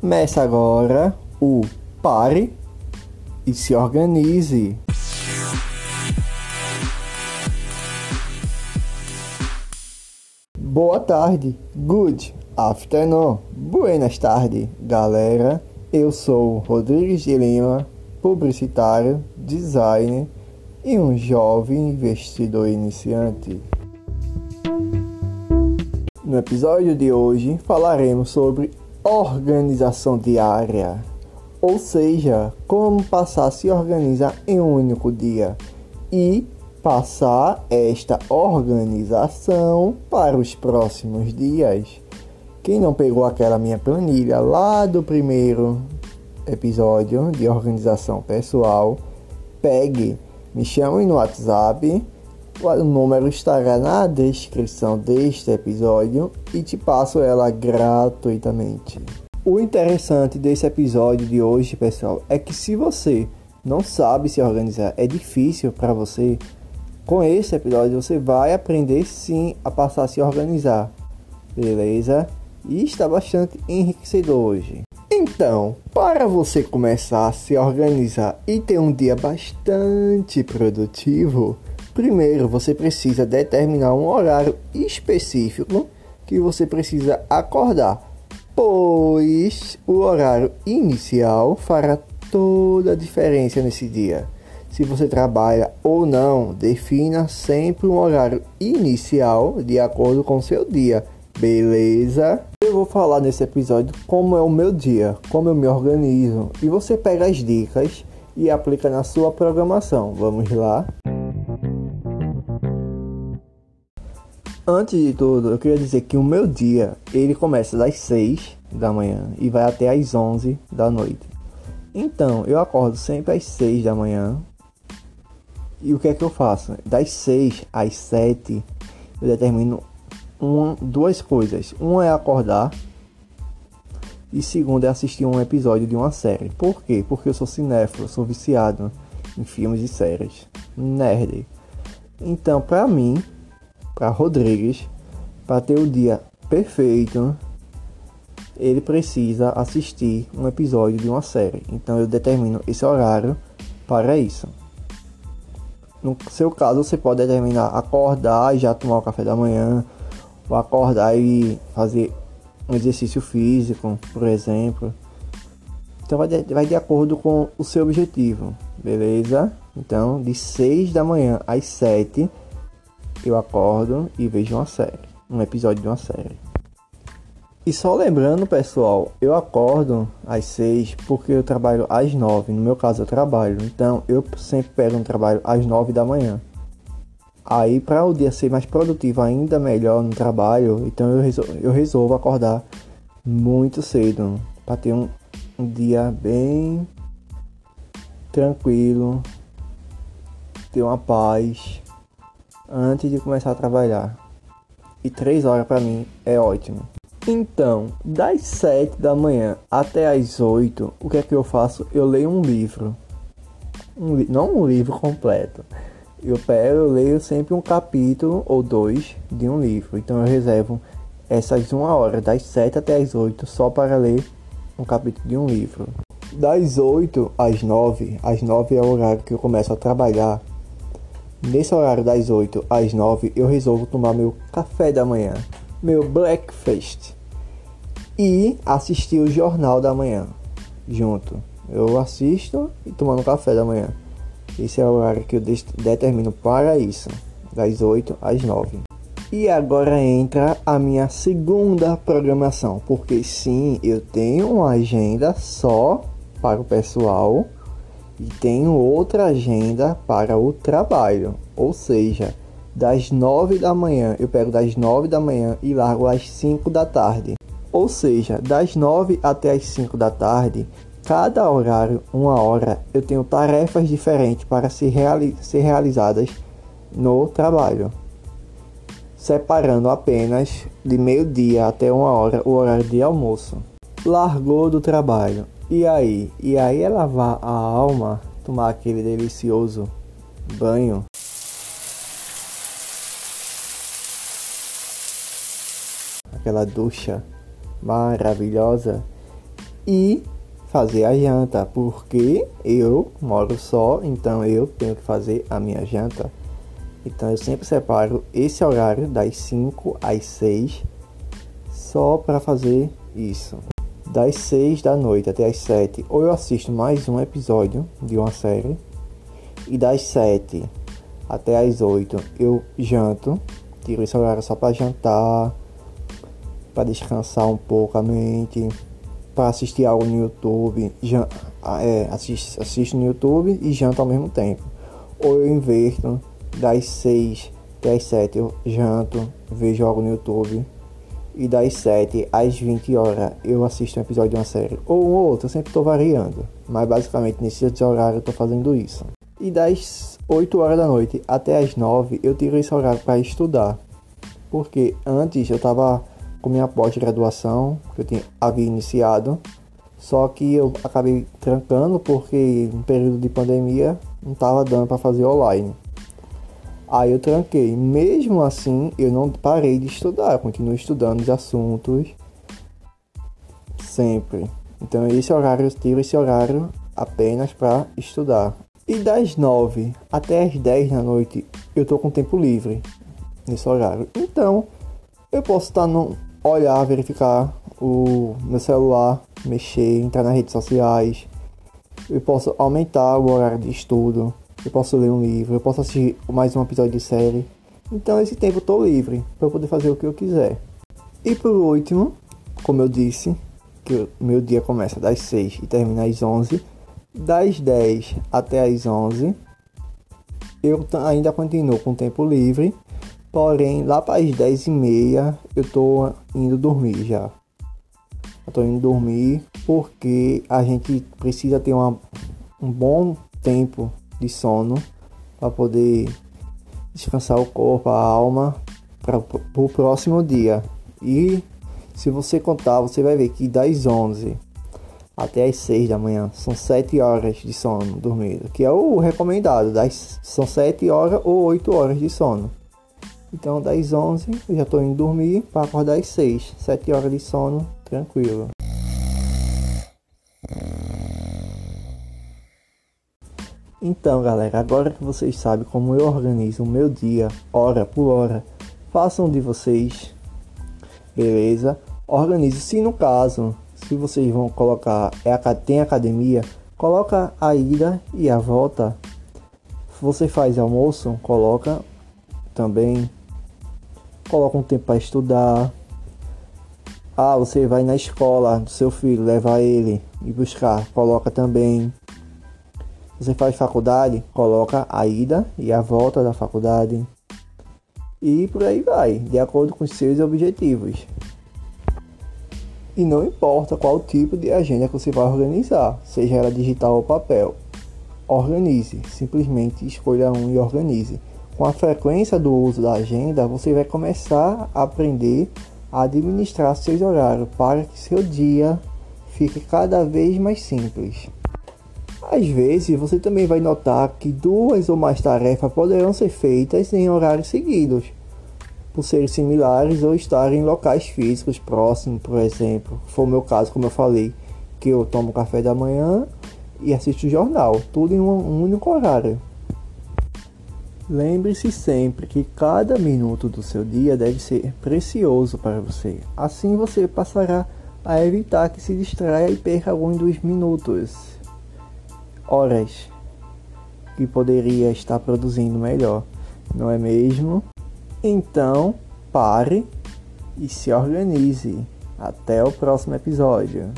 Começa agora o Pare e se organize. Boa tarde, good afternoon, buenas tardes, galera. Eu sou Rodrigues de Lima, publicitário, designer e um jovem investidor iniciante. No episódio de hoje falaremos sobre organização diária, ou seja, como passar a se organizar em um único dia e passar esta organização para os próximos dias. Quem não pegou aquela minha planilha lá do primeiro episódio de organização pessoal, pegue, me chame no WhatsApp o número estará na descrição deste episódio e te passo ela gratuitamente. O interessante desse episódio de hoje, pessoal, é que se você não sabe se organizar, é difícil para você, com esse episódio você vai aprender sim a passar a se organizar. Beleza? E está bastante enriquecedor hoje. Então, para você começar a se organizar e ter um dia bastante produtivo, Primeiro, você precisa determinar um horário específico que você precisa acordar, pois o horário inicial fará toda a diferença nesse dia. Se você trabalha ou não, defina sempre um horário inicial de acordo com seu dia, beleza? Eu vou falar nesse episódio como é o meu dia, como eu me organizo e você pega as dicas e aplica na sua programação. Vamos lá? Antes de tudo, eu queria dizer que o meu dia, ele começa das 6 da manhã e vai até às 11 da noite. Então, eu acordo sempre às 6 da manhã. E o que é que eu faço? Das 6 às 7, eu determino uma, duas coisas. Uma é acordar e segunda é assistir um episódio de uma série. Por quê? Porque eu sou cinéfilo, sou viciado em filmes e séries. Nerd. Então, pra mim, para Rodrigues, para ter o dia perfeito, ele precisa assistir um episódio de uma série. Então eu determino esse horário para isso. No seu caso, você pode determinar acordar e já tomar o café da manhã, ou acordar e fazer um exercício físico, por exemplo. Então vai de, vai de acordo com o seu objetivo, beleza? Então, de 6 da manhã às 7 eu acordo e vejo uma série, um episódio de uma série. E só lembrando, pessoal, eu acordo às 6 porque eu trabalho às 9. No meu caso, eu trabalho. Então, eu sempre pego um trabalho às 9 da manhã. Aí, para o dia ser mais produtivo, ainda melhor no trabalho, então eu, resol eu resolvo acordar muito cedo para ter um, um dia bem tranquilo, ter uma paz antes de começar a trabalhar. E 3 horas para mim é ótimo. Então, das 7 da manhã até as 8, o que é que eu faço? Eu leio um livro. Um li não um livro completo. Eu pego, eu leio sempre um capítulo ou dois de um livro. Então eu reservo essas uma hora, das 7 até as 8, só para ler um capítulo de um livro. Das 8 às 9, às 9 é o horário que eu começo a trabalhar Nesse horário das 8 às 9 eu resolvo tomar meu café da manhã, meu breakfast e assistir o jornal da manhã junto. Eu assisto e tomando café da manhã. Esse é o horário que eu determino para isso, das 8 às 9. E agora entra a minha segunda programação, porque sim, eu tenho uma agenda só para o pessoal e tenho outra agenda para o trabalho, ou seja, das 9 da manhã, eu pego das 9 da manhã e largo às 5 da tarde. Ou seja, das 9 até as 5 da tarde, cada horário, uma hora, eu tenho tarefas diferentes para ser, reali ser realizadas no trabalho. Separando apenas de meio-dia até uma hora o horário de almoço. Largou do trabalho. E aí? E aí é lavar a alma, tomar aquele delicioso banho. Aquela ducha maravilhosa. e fazer a janta, porque eu moro só, então eu tenho que fazer a minha janta. Então eu sempre separo esse horário das 5 às 6 só para fazer isso. Das 6 da noite até as 7, ou eu assisto mais um episódio de uma série, e das 7 até as 8 eu janto, tiro esse horário só para jantar, para descansar um pouco a mente, para assistir algo no YouTube, jan é, assisto, assisto no YouTube e janto ao mesmo tempo. Ou eu inverto das 6 até as 7 eu janto, vejo algo no YouTube. E das 7 às 20 horas eu assisto um episódio de uma série. Ou um ou outro, eu sempre estou variando. Mas basicamente nesse horário eu estou fazendo isso. E das 8 horas da noite até as 9 eu tiro esse horário para estudar. Porque antes eu estava com minha pós-graduação, que eu tinha, havia iniciado. Só que eu acabei trancando porque no período de pandemia não estava dando para fazer online. Aí eu tranquei. Mesmo assim, eu não parei de estudar, continuo estudando os assuntos sempre. Então esse horário eu tiro esse horário apenas para estudar. E das 9 até as 10 da noite eu tô com tempo livre nesse horário. Então eu posso estar no olhar, verificar o meu celular, mexer, entrar nas redes sociais. Eu posso aumentar o horário de estudo eu posso ler um livro, eu posso assistir mais um episódio de série. Então esse tempo eu tô livre para poder fazer o que eu quiser. E por último, como eu disse, que o meu dia começa das 6 e termina às 11, das 10 até às 11, eu ainda continuo com tempo livre, porém lá para as 10 e meia eu tô indo dormir já. Eu tô indo dormir porque a gente precisa ter uma, um bom tempo de sono para poder descansar o corpo, a alma para o próximo dia. E se você contar, você vai ver que das 11 até as 6 da manhã são 7 horas de sono dormido, que é o recomendado, das, são 7 horas ou 8 horas de sono. Então das 11 eu já estou indo dormir para acordar às 6, 7 horas de sono, tranquilo. Então, galera, agora que vocês sabem como eu organizo o meu dia, hora por hora, façam de vocês, beleza? Organize. Se no caso, se vocês vão colocar, é, tem academia, coloca a ida e a volta. Você faz almoço, coloca também. Coloca um tempo para estudar. Ah, você vai na escola do seu filho, levar ele e buscar, coloca também você faz faculdade, coloca a ida e a volta da faculdade. E por aí vai, de acordo com seus objetivos. E não importa qual tipo de agenda que você vai organizar, seja ela digital ou papel. Organize, simplesmente escolha um e organize. Com a frequência do uso da agenda, você vai começar a aprender a administrar seus horários para que seu dia fique cada vez mais simples. Às vezes, você também vai notar que duas ou mais tarefas poderão ser feitas em horários seguidos, por serem similares ou estarem em locais físicos próximos, por exemplo. Foi o meu caso, como eu falei, que eu tomo café da manhã e assisto o jornal, tudo em um único horário. Lembre-se sempre que cada minuto do seu dia deve ser precioso para você. Assim você passará a evitar que se distraia e perca alguns dos minutos horas que poderia estar produzindo melhor, não é mesmo? Então, pare e se organize. Até o próximo episódio.